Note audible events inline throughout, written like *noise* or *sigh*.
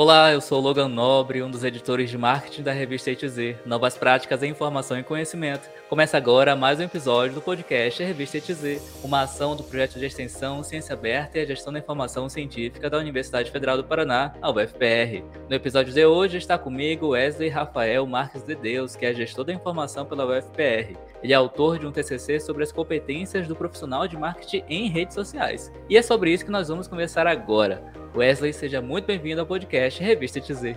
Olá, eu sou Logan Nobre, um dos editores de marketing da revista ETZ, Novas Práticas em Informação e Conhecimento. Começa agora mais um episódio do podcast Revista ETZ, uma ação do projeto de extensão Ciência Aberta e a Gestão da Informação Científica da Universidade Federal do Paraná, a UFPR. No episódio de hoje está comigo Wesley Rafael Marques de Deus, que é gestor da informação pela UFPR. Ele é autor de um TCC sobre as competências do profissional de marketing em redes sociais. E é sobre isso que nós vamos conversar agora. Wesley, seja muito bem-vindo ao podcast Revista TZ.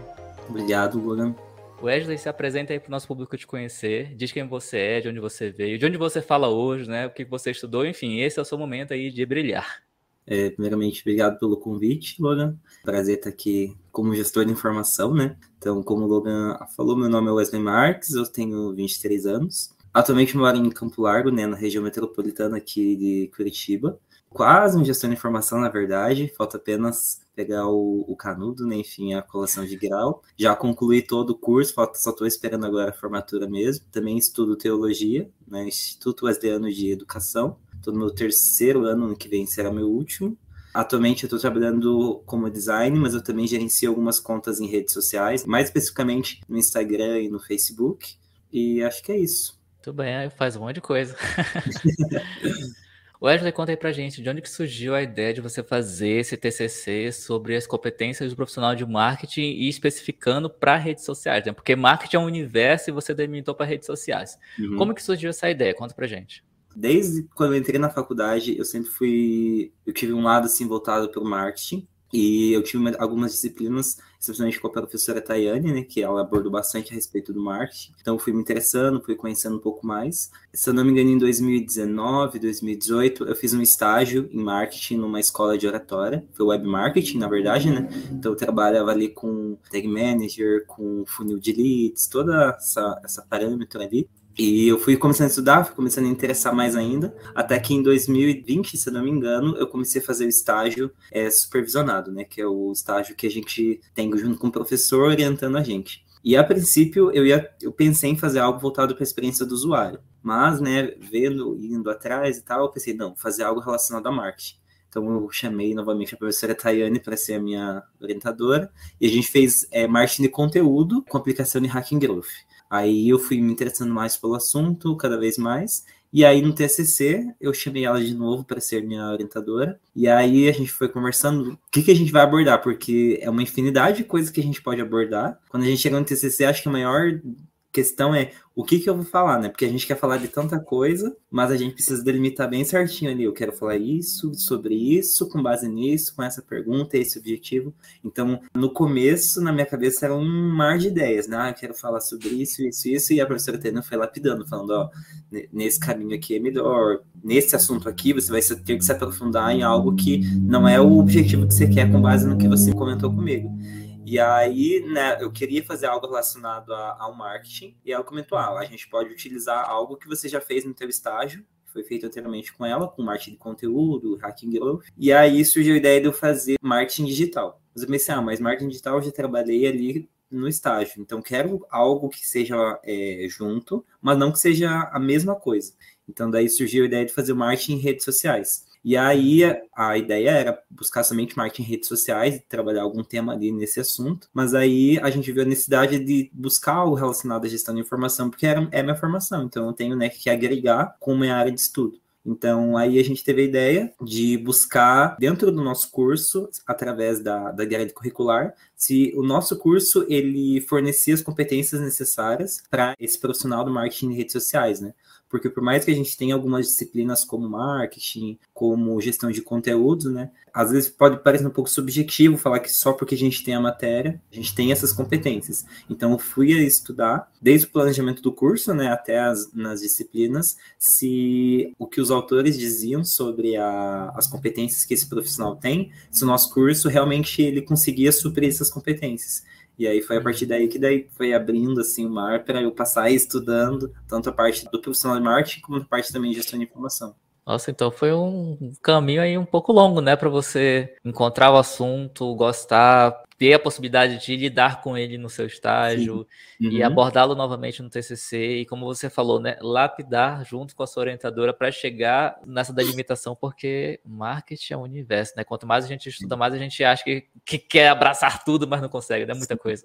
Obrigado, Logan. Wesley, se apresenta aí para o nosso público te conhecer, diz quem você é, de onde você veio, de onde você fala hoje, né? O que você estudou, enfim, esse é o seu momento aí de brilhar. É, primeiramente, obrigado pelo convite, Logan. Prazer estar aqui como gestor de informação, né? Então, como o Logan falou, meu nome é Wesley Marques, eu tenho 23 anos. Atualmente moro em Campo Largo, né, na região metropolitana aqui de Curitiba quase um gestor de informação, na verdade. Falta apenas pegar o, o canudo, né? enfim, a colação de grau. Já concluí todo o curso, falta, só estou esperando agora a formatura mesmo. Também estudo teologia, né? Instituto Wesleyano de Educação. Estou no meu terceiro ano, ano que vem será meu último. Atualmente eu estou trabalhando como design, mas eu também gerencio algumas contas em redes sociais, mais especificamente no Instagram e no Facebook. E acho que é isso. Tudo bem, faz um monte de coisa. *laughs* Wesley, conta aí pra gente, de onde que surgiu a ideia de você fazer esse TCC sobre as competências do profissional de marketing e especificando para redes sociais, né? Porque marketing é um universo e você delimitou para redes sociais. Uhum. Como que surgiu essa ideia? Conta pra gente. Desde quando eu entrei na faculdade, eu sempre fui, eu tive um lado assim voltado para o marketing. E eu tive algumas disciplinas, especialmente com a professora Tayane, né, que ela abordou bastante a respeito do marketing. Então, fui me interessando, fui conhecendo um pouco mais. Se eu não me engano, em 2019, 2018, eu fiz um estágio em marketing numa escola de oratória. Foi web marketing, na verdade, né? Então, eu trabalhava ali com tag manager, com funil de leads, toda essa, essa parâmetro ali. E eu fui começando a estudar, fui começando a interessar mais ainda, até que em 2020, se não me engano, eu comecei a fazer o estágio é, supervisionado, né? Que é o estágio que a gente tem junto com o professor orientando a gente. E a princípio eu ia, eu pensei em fazer algo voltado para a experiência do usuário, mas, né, vendo, indo atrás e tal, eu pensei, não, fazer algo relacionado a marketing. Então eu chamei novamente a professora Tayane para ser a minha orientadora e a gente fez é, marketing de conteúdo com aplicação de Hacking Growth. Aí eu fui me interessando mais pelo assunto, cada vez mais. E aí no TCC eu chamei ela de novo para ser minha orientadora. E aí a gente foi conversando o que, que a gente vai abordar, porque é uma infinidade de coisas que a gente pode abordar. Quando a gente chega no TCC, acho que a maior questão é o que, que eu vou falar, né? Porque a gente quer falar de tanta coisa, mas a gente precisa delimitar bem certinho ali. Eu quero falar isso, sobre isso, com base nisso, com essa pergunta, esse objetivo. Então, no começo, na minha cabeça, era um mar de ideias, né? Ah, eu quero falar sobre isso, isso, isso, e a professora Tena foi lapidando, falando, ó, nesse caminho aqui é melhor, nesse assunto aqui você vai ter que se aprofundar em algo que não é o objetivo que você quer com base no que você comentou comigo. E aí, né, eu queria fazer algo relacionado a, ao marketing, e ela comentou: ah, a gente pode utilizar algo que você já fez no teu estágio, foi feito anteriormente com ela, com marketing de conteúdo, hacking growth. E aí surgiu a ideia de eu fazer marketing digital. Mas eu pensei, ah, mas marketing digital eu já trabalhei ali no estágio. Então, quero algo que seja é, junto, mas não que seja a mesma coisa. Então, daí surgiu a ideia de fazer marketing em redes sociais. E aí a ideia era buscar somente marketing em redes sociais e trabalhar algum tema ali nesse assunto, mas aí a gente viu a necessidade de buscar algo relacionado à gestão de informação, porque era, é minha formação, então eu tenho né, que agregar com minha área de estudo. Então, aí a gente teve a ideia de buscar, dentro do nosso curso, através da, da grade curricular, se o nosso curso ele fornecia as competências necessárias para esse profissional do marketing de redes sociais, né? Porque por mais que a gente tenha algumas disciplinas como marketing, como gestão de conteúdos, né? Às vezes pode parecer um pouco subjetivo falar que só porque a gente tem a matéria, a gente tem essas competências. Então eu fui a estudar, desde o planejamento do curso, né, até as, nas disciplinas, se o que os autores diziam sobre a, as competências que esse profissional tem, se o nosso curso realmente ele conseguia suprir essas competências. E aí foi a partir daí que daí foi abrindo assim o mar para eu passar estudando tanto a parte do profissional de marketing como a parte também de gestão de informação. Nossa, então foi um caminho aí um pouco longo, né, para você encontrar o assunto, gostar, ter a possibilidade de lidar com ele no seu estágio uhum. e abordá-lo novamente no TCC e como você falou, né, lapidar junto com a sua orientadora para chegar nessa delimitação, porque marketing é um universo, né? Quanto mais a gente estuda, mais a gente acha que, que quer abraçar tudo, mas não consegue, né? Muita coisa.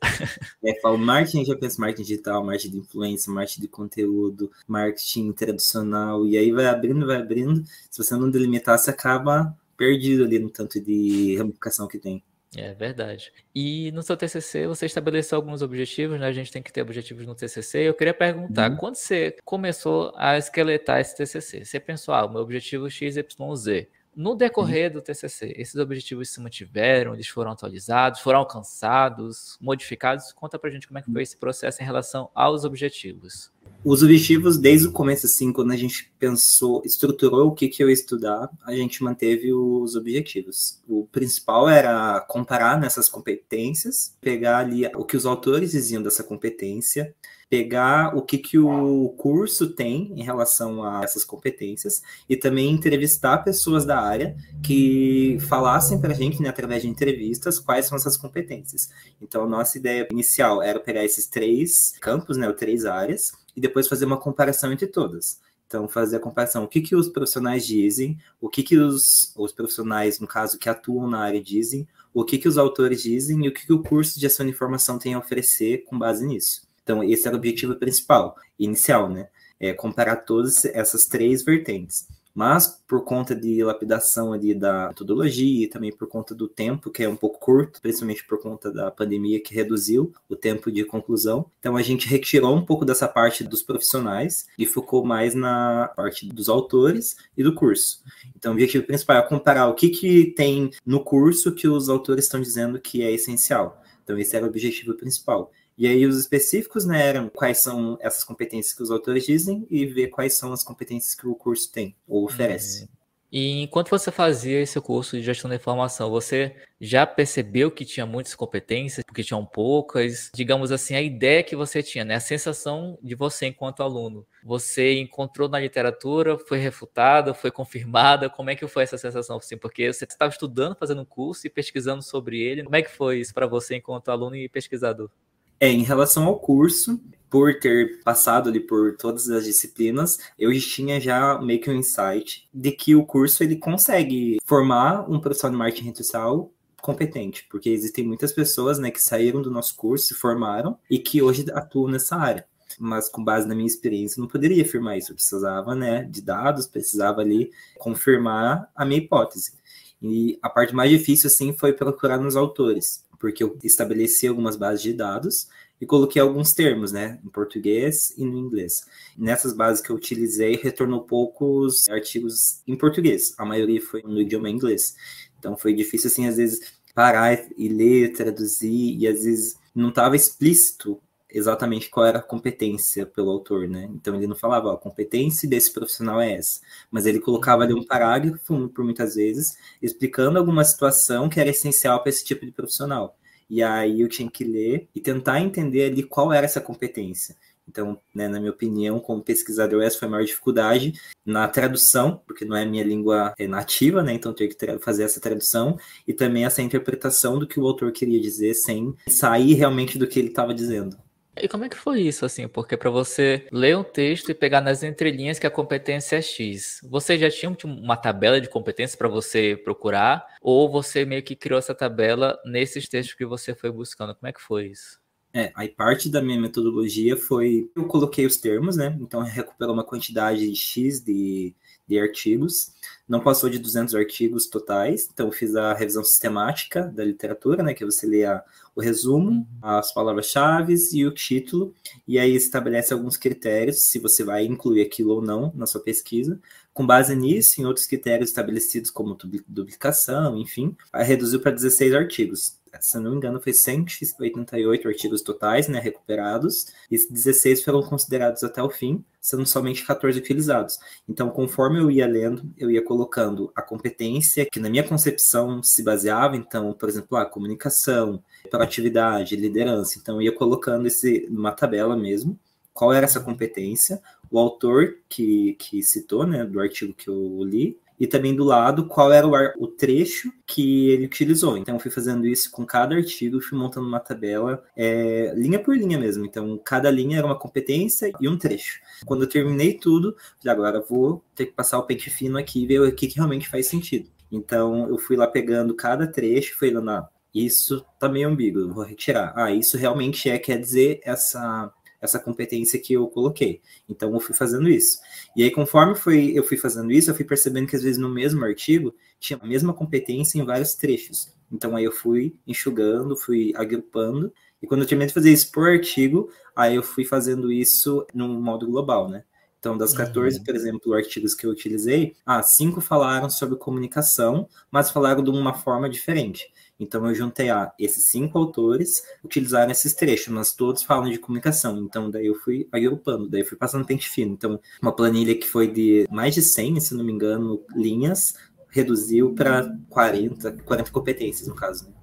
É, falo marketing, já pensa marketing digital, marketing de influência, marketing de conteúdo, marketing tradicional, e aí vai abrindo, vai abrindo. Se você não delimitar, você acaba perdido ali no tanto de ramificação que tem. É verdade. E no seu TCC você estabeleceu alguns objetivos, né? A gente tem que ter objetivos no TCC. Eu queria perguntar, uhum. quando você começou a esqueletar esse TCC, você pensou, ah, o meu objetivo é XYZ. No decorrer do TCC, esses objetivos se mantiveram, eles foram atualizados, foram alcançados, modificados? Conta pra gente como é que foi esse processo em relação aos objetivos. Os objetivos, desde o começo, assim, quando a gente pensou, estruturou o que, que eu ia estudar, a gente manteve os objetivos. O principal era comparar nessas competências, pegar ali o que os autores diziam dessa competência, pegar o que, que o curso tem em relação a essas competências e também entrevistar pessoas da área que falassem para a gente, né, através de entrevistas, quais são essas competências. Então, a nossa ideia inicial era pegar esses três campos, né, ou três áreas, e depois fazer uma comparação entre todas. Então, fazer a comparação, o que, que os profissionais dizem, o que, que os, os profissionais, no caso, que atuam na área dizem, o que, que os autores dizem e o que, que o curso de ação de informação tem a oferecer com base nisso. Então, esse era o objetivo principal, inicial, né? É comparar todas essas três vertentes. Mas, por conta de lapidação ali da metodologia e também por conta do tempo, que é um pouco curto, principalmente por conta da pandemia que reduziu o tempo de conclusão, então a gente retirou um pouco dessa parte dos profissionais e focou mais na parte dos autores e do curso. Então, o objetivo principal é comparar o que, que tem no curso que os autores estão dizendo que é essencial. Então, esse era o objetivo principal. E aí os específicos né, eram quais são essas competências que os autores dizem e ver quais são as competências que o curso tem ou oferece. Uhum. E enquanto você fazia esse curso de gestão da informação, você já percebeu que tinha muitas competências, porque tinham poucas? Digamos assim, a ideia que você tinha, né? a sensação de você enquanto aluno. Você encontrou na literatura, foi refutada, foi confirmada? Como é que foi essa sensação? Assim, porque você estava estudando, fazendo um curso e pesquisando sobre ele. Como é que foi isso para você enquanto aluno e pesquisador? É, em relação ao curso, por ter passado ali por todas as disciplinas, eu tinha já meio que um insight de que o curso ele consegue formar um profissional de marketing retrocial competente, porque existem muitas pessoas, né, que saíram do nosso curso, se formaram e que hoje atuam nessa área. Mas com base na minha experiência, não poderia afirmar isso. Eu precisava, né, de dados, precisava ali confirmar a minha hipótese. E a parte mais difícil, assim, foi procurar nos autores porque eu estabeleci algumas bases de dados e coloquei alguns termos, né, em português e no inglês. Nessas bases que eu utilizei, retornou poucos artigos em português, a maioria foi no idioma inglês. Então foi difícil, assim, às vezes parar e ler, traduzir, e às vezes não estava explícito exatamente qual era a competência pelo autor, né? Então ele não falava, ó, a competência desse profissional é essa, mas ele colocava ali um parágrafo, por muitas vezes, explicando alguma situação que era essencial para esse tipo de profissional. E aí eu tinha que ler e tentar entender ali qual era essa competência. Então, né, na minha opinião, como pesquisador, essa foi a maior dificuldade na tradução, porque não é minha língua é, nativa, né? Então, ter que fazer essa tradução e também essa interpretação do que o autor queria dizer sem sair realmente do que ele estava dizendo. E como é que foi isso, assim? Porque para você ler um texto e pegar nas entrelinhas que a competência é X, você já tinha uma tabela de competências para você procurar? Ou você meio que criou essa tabela nesses textos que você foi buscando? Como é que foi isso? É, aí parte da minha metodologia foi... Eu coloquei os termos, né? Então, recuperou uma quantidade X de, de artigos não passou de 200 artigos totais, então fiz a revisão sistemática da literatura, né, que você lê a, o resumo, uhum. as palavras-chave e o título, e aí estabelece alguns critérios, se você vai incluir aquilo ou não na sua pesquisa. Com base nisso, em outros critérios estabelecidos como duplicação, enfim, reduziu para 16 artigos se não me engano, foi 188 artigos totais, né, recuperados, e 16 foram considerados até o fim, sendo somente 14 utilizados. Então, conforme eu ia lendo, eu ia colocando a competência que na minha concepção se baseava, então, por exemplo, a comunicação, proatividade, liderança. Então, eu ia colocando esse numa tabela mesmo, qual era essa competência, o autor que, que citou, né, do artigo que eu li, e também do lado qual era o, ar, o trecho que ele utilizou. Então, eu fui fazendo isso com cada artigo, fui montando uma tabela, é, linha por linha mesmo. Então, cada linha era uma competência e um trecho. Quando eu terminei tudo, falei, agora vou ter que passar o pente fino aqui e ver o que, que realmente faz sentido. Então, eu fui lá pegando cada trecho, fui lá na. Isso tá meio ambíguo, vou retirar. Ah, isso realmente é, quer dizer, essa essa competência que eu coloquei. Então eu fui fazendo isso. E aí, conforme foi, eu fui fazendo isso, eu fui percebendo que às vezes no mesmo artigo tinha a mesma competência em vários trechos. Então aí eu fui enxugando, fui agrupando, e quando eu terminei de fazer isso por artigo, aí eu fui fazendo isso no modo global, né? Então, das 14, uhum. por exemplo, artigos que eu utilizei, ah, cinco falaram sobre comunicação, mas falaram de uma forma diferente. Então eu juntei ah, esses cinco autores, utilizaram esses trechos, mas todos falam de comunicação. Então daí eu fui agrupando, daí eu fui passando pente fino. Então uma planilha que foi de mais de 100, se não me engano, linhas, reduziu para 40, 40 competências no caso. Né?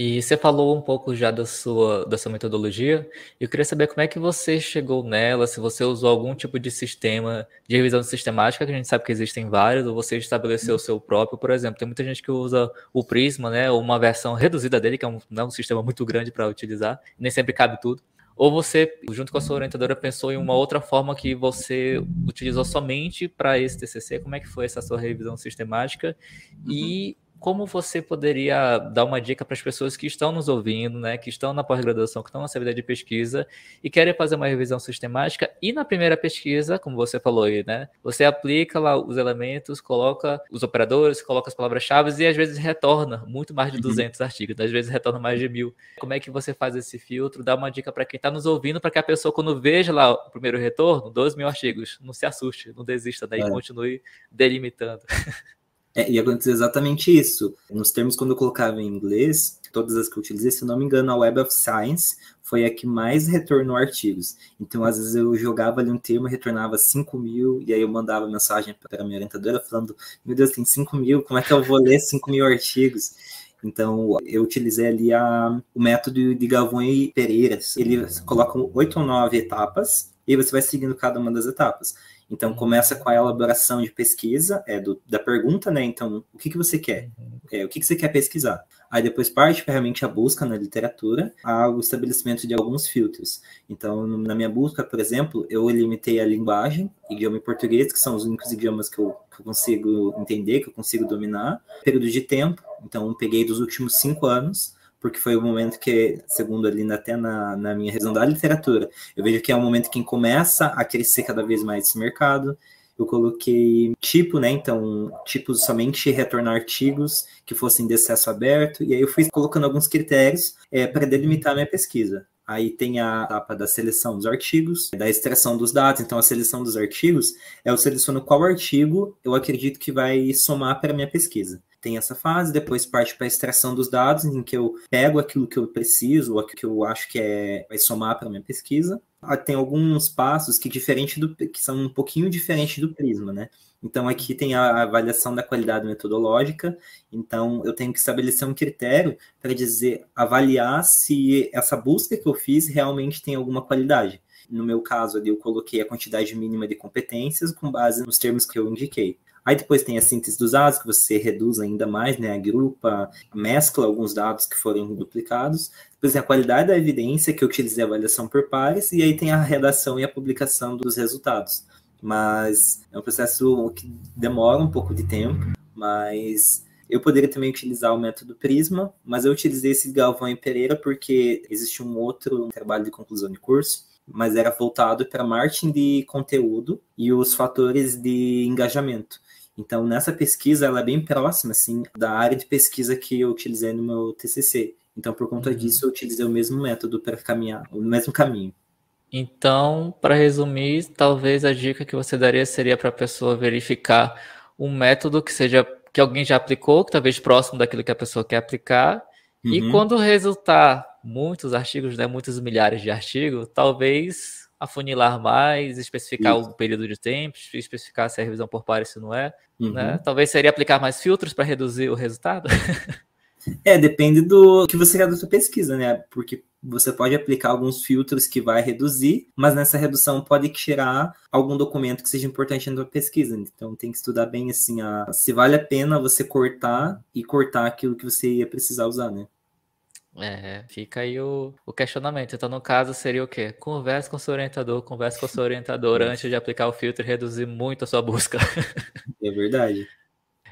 E você falou um pouco já da sua, da sua metodologia. Eu queria saber como é que você chegou nela, se você usou algum tipo de sistema de revisão sistemática, que a gente sabe que existem vários, ou você estabeleceu o seu próprio, por exemplo. Tem muita gente que usa o Prisma, né, ou uma versão reduzida dele, que é um, não é um sistema muito grande para utilizar, nem sempre cabe tudo. Ou você, junto com a sua orientadora, pensou em uma outra forma que você utilizou somente para esse TCC? Como é que foi essa sua revisão sistemática? E como você poderia dar uma dica para as pessoas que estão nos ouvindo, né, que estão na pós-graduação, que estão na vida de pesquisa e querem fazer uma revisão sistemática e na primeira pesquisa, como você falou aí, né, você aplica lá os elementos, coloca os operadores, coloca as palavras-chave e às vezes retorna muito mais de 200 uhum. artigos, né, às vezes retorna mais de mil. Como é que você faz esse filtro? Dá uma dica para quem está nos ouvindo, para que a pessoa quando veja lá o primeiro retorno, 12 mil artigos, não se assuste, não desista, daí né, é. continue delimitando. *laughs* É, e aconteceu exatamente isso. Nos termos, quando eu colocava em inglês, todas as que eu utilizei, se não me engano, a Web of Science foi a que mais retornou artigos. Então, às vezes, eu jogava ali um termo, retornava 5 mil, e aí eu mandava mensagem para a minha orientadora falando: Meu Deus, tem 5 mil, como é que eu vou ler 5 mil artigos? Então, eu utilizei ali a, o método de Galvão e Pereira. Ele coloca oito ou nove etapas, e você vai seguindo cada uma das etapas. Então, começa com a elaboração de pesquisa, é do, da pergunta, né? Então, o que, que você quer? É, o que, que você quer pesquisar? Aí depois parte realmente a busca na literatura, o estabelecimento de alguns filtros. Então, na minha busca, por exemplo, eu limitei a linguagem, idioma e português, que são os únicos idiomas que eu, que eu consigo entender, que eu consigo dominar. Período de tempo, então peguei dos últimos cinco anos, porque foi o momento que, segundo ali até na, na minha revisão da literatura, eu vejo que é um momento que começa a crescer cada vez mais esse mercado. Eu coloquei tipo, né? Então, tipos somente retornar artigos que fossem de acesso aberto, e aí eu fui colocando alguns critérios é, para delimitar a minha pesquisa. Aí tem a etapa da seleção dos artigos, da extração dos dados. Então, a seleção dos artigos, eu seleciono qual artigo eu acredito que vai somar para a minha pesquisa tem essa fase, depois parte para a extração dos dados, em que eu pego aquilo que eu preciso, ou aquilo que eu acho que é, vai somar para minha pesquisa. Ah, tem alguns passos que diferente do que são um pouquinho diferente do Prisma, né? Então aqui tem a avaliação da qualidade metodológica. Então eu tenho que estabelecer um critério para dizer avaliar se essa busca que eu fiz realmente tem alguma qualidade. No meu caso ali eu coloquei a quantidade mínima de competências com base nos termos que eu indiquei. Aí depois tem a síntese dos dados, que você reduz ainda mais, né? Agrupa, mescla alguns dados que foram duplicados. Depois tem a qualidade da evidência, que eu utilizei a avaliação por pares. E aí tem a redação e a publicação dos resultados. Mas é um processo que demora um pouco de tempo, mas eu poderia também utilizar o método Prisma, mas eu utilizei esse Galvão e Pereira porque existe um outro trabalho de conclusão de curso, mas era voltado para marketing de conteúdo e os fatores de engajamento. Então, nessa pesquisa, ela é bem próxima, assim, da área de pesquisa que eu utilizei no meu TCC. Então, por conta uhum. disso, eu utilizei o mesmo método para caminhar, o mesmo caminho. Então, para resumir, talvez a dica que você daria seria para a pessoa verificar um método que seja que alguém já aplicou, que talvez próximo daquilo que a pessoa quer aplicar, uhum. e quando resultar muitos artigos, né, muitos milhares de artigos, talvez afunilar mais, especificar Isso. o período de tempo, especificar se é revisão por pares, se não é. Né? Uhum. Né? Talvez seria aplicar mais filtros para reduzir o resultado. *laughs* É, depende do que você quer da sua pesquisa, né? Porque você pode aplicar alguns filtros que vai reduzir, mas nessa redução pode tirar algum documento que seja importante na sua pesquisa. Então tem que estudar bem assim a, se vale a pena você cortar e cortar aquilo que você ia precisar usar, né? É, fica aí o, o, questionamento. Então, no caso, seria o quê? Converse com seu orientador, converse com seu orientador antes de aplicar o filtro e reduzir muito a sua busca. *laughs* É verdade.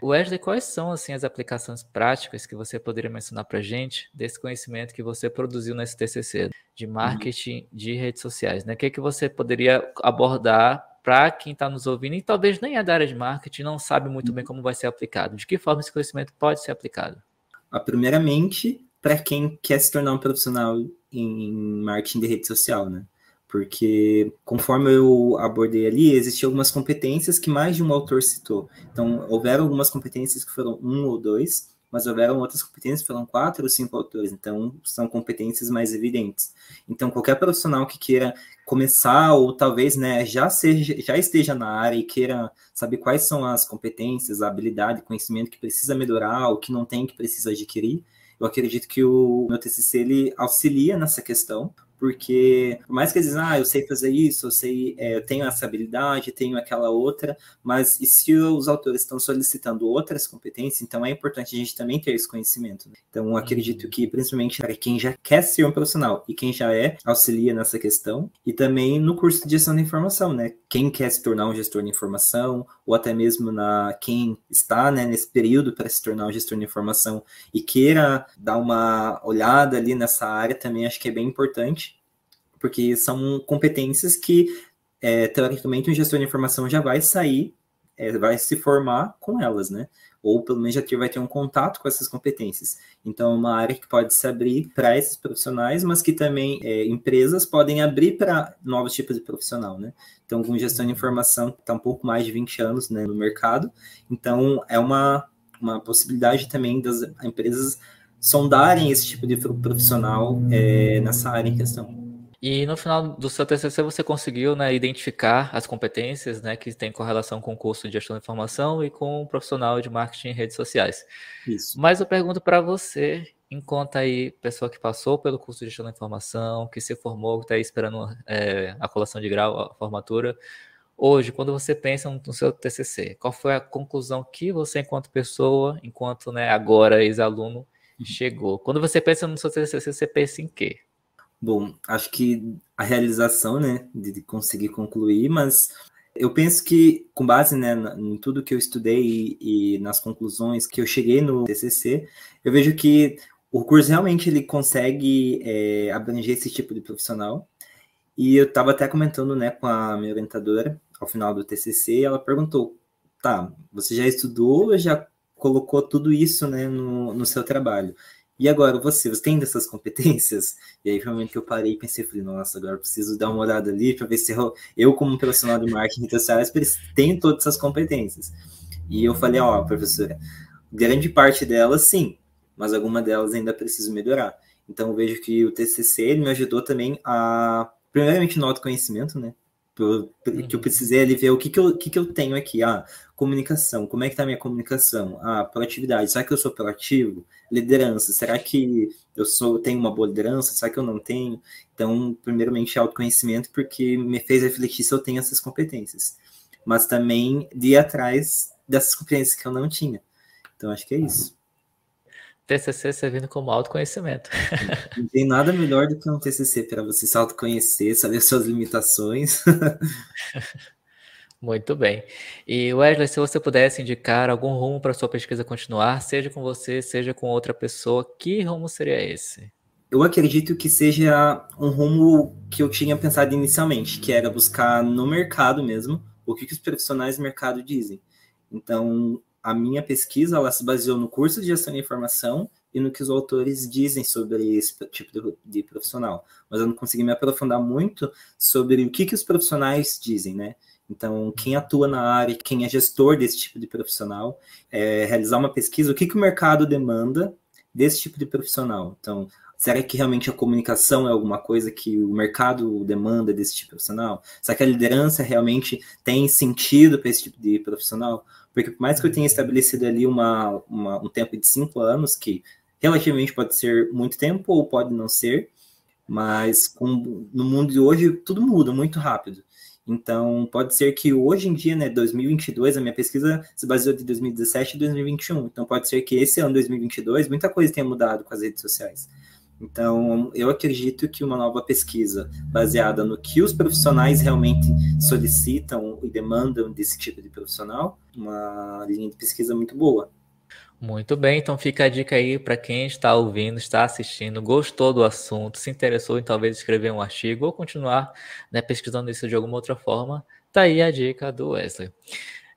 Wesley, quais são assim as aplicações práticas que você poderia mencionar para gente desse conhecimento que você produziu no STCC de uhum. marketing uhum. de redes sociais? Né? O que, que você poderia abordar para quem está nos ouvindo e talvez nem é da área de marketing, não sabe muito bem uhum. como vai ser aplicado? De que forma esse conhecimento pode ser aplicado? Ah, primeiramente, para quem quer se tornar um profissional em marketing de rede social, né? porque conforme eu abordei ali, existiam algumas competências que mais de um autor citou. Então, houveram algumas competências que foram um ou dois, mas houveram outras competências que foram quatro ou cinco autores, então são competências mais evidentes. Então, qualquer profissional que queira começar ou talvez né, já, seja, já esteja na área e queira saber quais são as competências, a habilidade, conhecimento que precisa melhorar, o que não tem que precisa adquirir, eu acredito que o meu TCC ele auxilia nessa questão, porque por mais que eles dizem, ah, eu sei fazer isso, eu sei, é, eu tenho essa habilidade, tenho aquela outra, mas e se os autores estão solicitando outras competências, então é importante a gente também ter esse conhecimento. Né? Então, acredito uhum. que, principalmente para quem já quer ser um profissional e quem já é, auxilia nessa questão, e também no curso de gestão da informação, né? Quem quer se tornar um gestor de informação, ou até mesmo na quem está né, nesse período para se tornar um gestor de informação e queira dar uma olhada ali nessa área, também acho que é bem importante porque são competências que, é, teoricamente, um gestor de informação já vai sair, é, vai se formar com elas, né? Ou pelo menos já ter, vai ter um contato com essas competências. Então, é uma área que pode se abrir para esses profissionais, mas que também é, empresas podem abrir para novos tipos de profissional, né? Então, com gestão de informação, está um pouco mais de 20 anos né, no mercado. Então, é uma, uma possibilidade também das empresas sondarem esse tipo de profissional é, nessa área em questão. E no final do seu TCC você conseguiu né, identificar as competências né, que têm correlação com o curso de gestão de informação e com o profissional de marketing em redes sociais. Isso. Mas eu pergunto para você, enquanto aí pessoa que passou pelo curso de gestão da informação, que se formou, que está aí esperando é, a colação de grau, a formatura, hoje, quando você pensa no seu TCC, qual foi a conclusão que você, enquanto pessoa, enquanto né, agora ex-aluno, uhum. chegou? Quando você pensa no seu TCC, você pensa em quê? Bom, acho que a realização, né, de conseguir concluir, mas eu penso que, com base né, em tudo que eu estudei e, e, nas conclusões que eu cheguei no TCC, eu vejo que o curso realmente ele consegue é, abranger esse tipo de profissional. E eu estava até comentando né, com a minha orientadora ao final do TCC, ela perguntou: tá, você já estudou, já colocou tudo isso né, no, no seu trabalho? E agora, você, você tem dessas competências? E aí, realmente, eu parei e pensei, falei, nossa, agora eu preciso dar uma olhada ali para ver se eu, eu, como profissional de marketing sociais, tenho todas essas competências. E eu falei, ó, oh, professora, grande parte delas, sim, mas alguma delas ainda preciso melhorar. Então, vejo que o TCC me ajudou também a, primeiramente, no autoconhecimento, né? Que eu precisei ali ver o que, que, eu, que, que eu tenho aqui. Ah, comunicação, como é que tá a minha comunicação? Ah, proatividade, será que eu sou proativo? Liderança, será que eu sou tenho uma boa liderança? Será que eu não tenho? Então, primeiramente, autoconhecimento, porque me fez refletir se eu tenho essas competências. Mas também de ir atrás dessas competências que eu não tinha. Então, acho que é isso. TCC servindo como autoconhecimento. *laughs* Não tem nada melhor do que um TCC para você se autoconhecer, saber suas limitações. *laughs* Muito bem. E Wesley, se você pudesse indicar algum rumo para sua pesquisa continuar, seja com você, seja com outra pessoa, que rumo seria esse? Eu acredito que seja um rumo que eu tinha pensado inicialmente, que era buscar no mercado mesmo o que, que os profissionais do mercado dizem. Então, a minha pesquisa ela se baseou no curso de gestão de informação e no que os autores dizem sobre esse tipo de, profissional. Mas eu não consegui me aprofundar muito sobre o que, que os profissionais dizem, né? Então, quem atua na área, quem é gestor desse tipo de profissional, é, realizar uma pesquisa, o que, que o mercado demanda desse tipo de profissional. Então, será que realmente a comunicação é alguma coisa que o mercado demanda desse tipo de profissional? Será que a liderança realmente tem sentido para esse tipo de profissional? Porque por mais que eu tenha estabelecido ali uma, uma, um tempo de cinco anos, que relativamente pode ser muito tempo ou pode não ser, mas com, no mundo de hoje tudo muda muito rápido. Então, pode ser que hoje em dia, né, 2022, a minha pesquisa se baseou de 2017 e 2021. Então, pode ser que esse ano, 2022, muita coisa tenha mudado com as redes sociais. Então, eu acredito que uma nova pesquisa baseada no que os profissionais realmente solicitam e demandam desse tipo de profissional, uma linha de pesquisa muito boa. Muito bem, então fica a dica aí para quem está ouvindo, está assistindo, gostou do assunto, se interessou em talvez escrever um artigo ou continuar né, pesquisando isso de alguma outra forma, tá aí a dica do Wesley.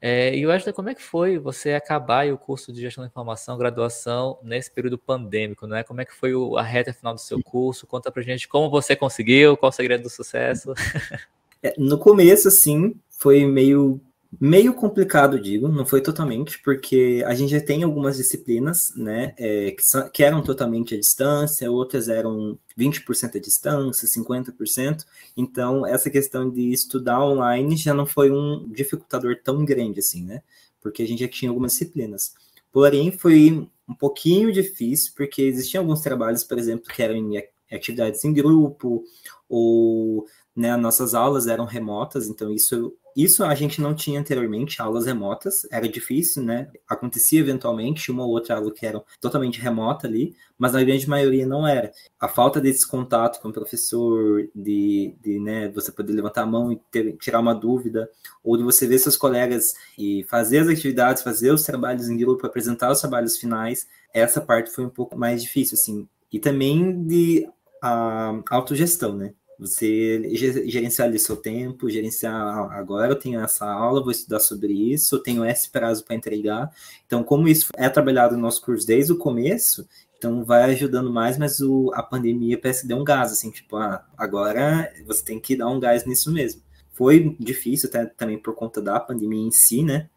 É, e Wesley, como é que foi você acabar o curso de gestão da informação, graduação, nesse período pandêmico, né? Como é que foi o, a reta final do seu curso? Conta pra gente como você conseguiu, qual o segredo do sucesso. *laughs* É, no começo, assim, foi meio Meio complicado, digo, não foi totalmente, porque a gente já tem algumas disciplinas, né, é, que, que, eram totalmente à distância, outras eram 20% à distância, 50%, então essa questão de estudar online já não foi um dificultador tão grande assim, né, porque a gente já tinha algumas disciplinas. Porém, foi um pouquinho difícil, porque existiam alguns trabalhos, por exemplo, que eram em atividades em grupo, ou né, nossas aulas eram remotas, então isso isso a gente não tinha anteriormente, aulas remotas, era difícil, né? Acontecia eventualmente uma ou outra aula que era totalmente remota ali, mas na grande maioria não era. A falta desse contato com o professor, de, de né, você poder levantar a mão e ter, tirar uma dúvida, ou de você ver seus colegas e fazer as atividades, fazer os trabalhos em grupo, apresentar os trabalhos finais, essa parte foi um pouco mais difícil, assim. E também de a autogestão, né? Você gerenciar ali seu tempo, gerenciar ah, agora eu tenho essa aula, vou estudar sobre isso, eu tenho esse prazo para entregar. Então, como isso é trabalhado no nosso curso desde o começo, então vai ajudando mais, mas o, a pandemia parece que deu um gás, assim, tipo, ah, agora você tem que dar um gás nisso mesmo. Foi difícil até, também por conta da pandemia em si, né?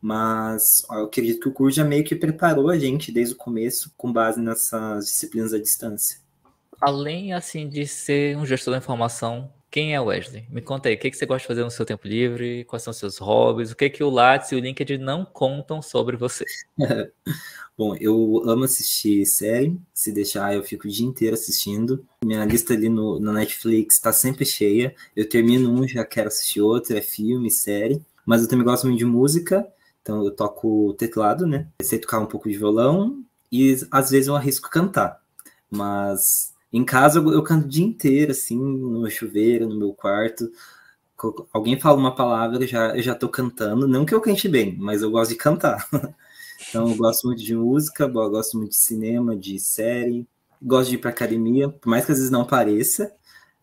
Mas eu acredito que o curso já meio que preparou a gente desde o começo com base nessas disciplinas à distância além assim de ser um gestor da informação, quem é Wesley? Me conta aí, o que, você gosta de fazer no seu tempo livre? Quais são os seus hobbies? O que, que o Lattes e o LinkedIn não contam sobre você? *laughs* Bom, eu amo assistir série. Se deixar, eu fico o dia inteiro assistindo. Minha lista ali no, no Netflix está sempre cheia. Eu termino um, já quero assistir outro. É filme, série. Mas eu também gosto muito de música. Então eu toco teclado, né? Eu sei tocar um pouco de violão. E às vezes eu arrisco cantar. Mas em casa eu, eu canto o dia inteiro, assim, no chuveiro, no meu quarto. Alguém fala uma palavra, já, eu já tô cantando. Não que eu cante bem, mas eu gosto de cantar. *laughs* então eu gosto muito de música, eu gosto muito de cinema, de série. Gosto de ir pra academia, por mais que às vezes não pareça,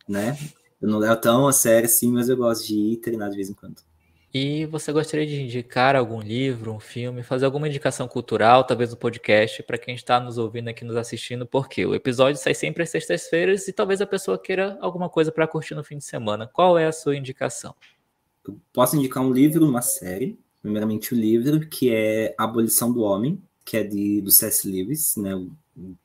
né? Eu não levo tão a sério assim, mas eu gosto de ir treinar de vez em quando. E você gostaria de indicar algum livro, um filme, fazer alguma indicação cultural, talvez no podcast, para quem está nos ouvindo aqui, nos assistindo, porque o episódio sai sempre às sextas-feiras e talvez a pessoa queira alguma coisa para curtir no fim de semana. Qual é a sua indicação? Eu posso indicar um livro, uma série. Primeiramente, o livro que é Abolição do Homem, que é de, do C.S. Lewis, né, o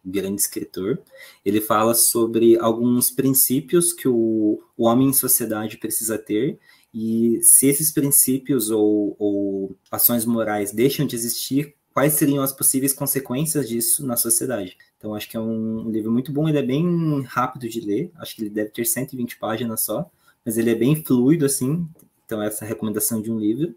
grande escritor. Ele fala sobre alguns princípios que o, o homem em sociedade precisa ter e se esses princípios ou, ou ações morais deixam de existir, quais seriam as possíveis consequências disso na sociedade? Então, acho que é um livro muito bom, ele é bem rápido de ler, acho que ele deve ter 120 páginas só, mas ele é bem fluido, assim, então essa é a recomendação de um livro.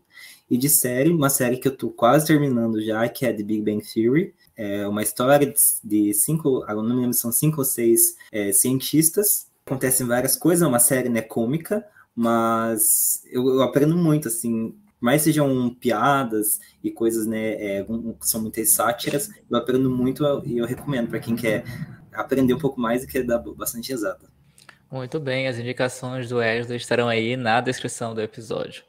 E de série, uma série que eu tô quase terminando já, que é The Big Bang Theory, é uma história de cinco, não me lembro, são cinco ou seis é, cientistas, acontecem várias coisas, é uma série né, cômica, mas eu, eu aprendo muito, assim, mais sejam piadas e coisas, né, é, que são muitas sátiras, eu aprendo muito e eu recomendo para quem quer aprender um pouco mais e quer dar bastante exata. Muito bem, as indicações do Wesley estarão aí na descrição do episódio.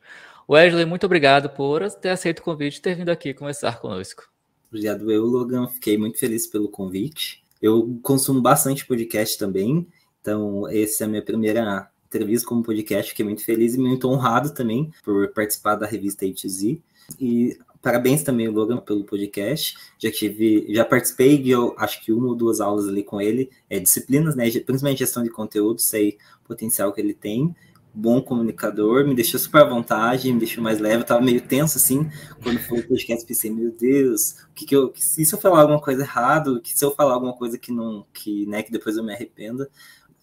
Wesley, muito obrigado por ter aceito o convite e ter vindo aqui conversar conosco. Obrigado eu, Logan. Fiquei muito feliz pelo convite. Eu consumo bastante podcast também, então essa é a minha primeira entrevista como podcast, fiquei muito feliz e muito honrado também por participar da revista A2Z. E parabéns também, Logan, pelo podcast. Já tive, já participei de, eu acho que uma ou duas aulas ali com ele, é, disciplinas, né? Principalmente gestão de conteúdo, sei o potencial que ele tem. bom comunicador, me deixou super à vontade, me deixou mais leve. Eu tava meio tenso assim, quando foi o podcast, pensei, meu Deus, o que que eu, se eu falar alguma coisa errado, que se eu falar alguma coisa que não, que, né, que depois eu me arrependa,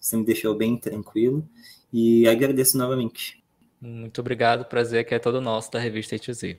você me deixou bem tranquilo e agradeço novamente. Muito obrigado, prazer que é todo nosso da revista ETZ.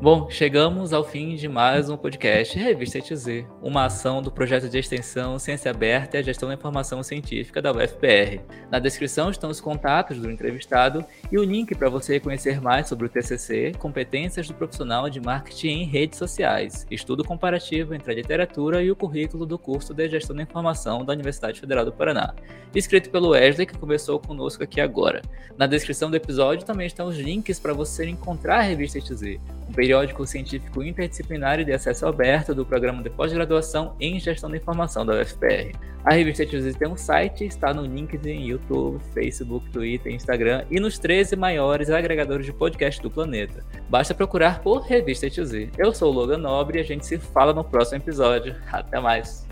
Bom, chegamos ao fim de mais um podcast Revista ETZ, uma ação do projeto de extensão Ciência Aberta e a Gestão da Informação Científica da UFPR. Na descrição estão os contatos do entrevistado e o link para você conhecer mais sobre o TCC, competências do profissional de marketing em redes sociais, estudo comparativo entre a literatura e o currículo do curso de Gestão da Informação da Universidade Federal do Paraná, escrito pelo Wesley, que conversou conosco aqui agora. Na descrição do episódio também estão os links para você encontrar a Revista ETZ, um periódico científico interdisciplinar de acesso aberto do programa de pós-graduação em Gestão da Informação da UFPR. A revista ETZ tem um site, está no LinkedIn, YouTube, Facebook, Twitter, Instagram e nos 13 maiores agregadores de podcast do planeta. Basta procurar por Revista ETZ. Eu sou o Logan Nobre e a gente se fala no próximo episódio. Até mais!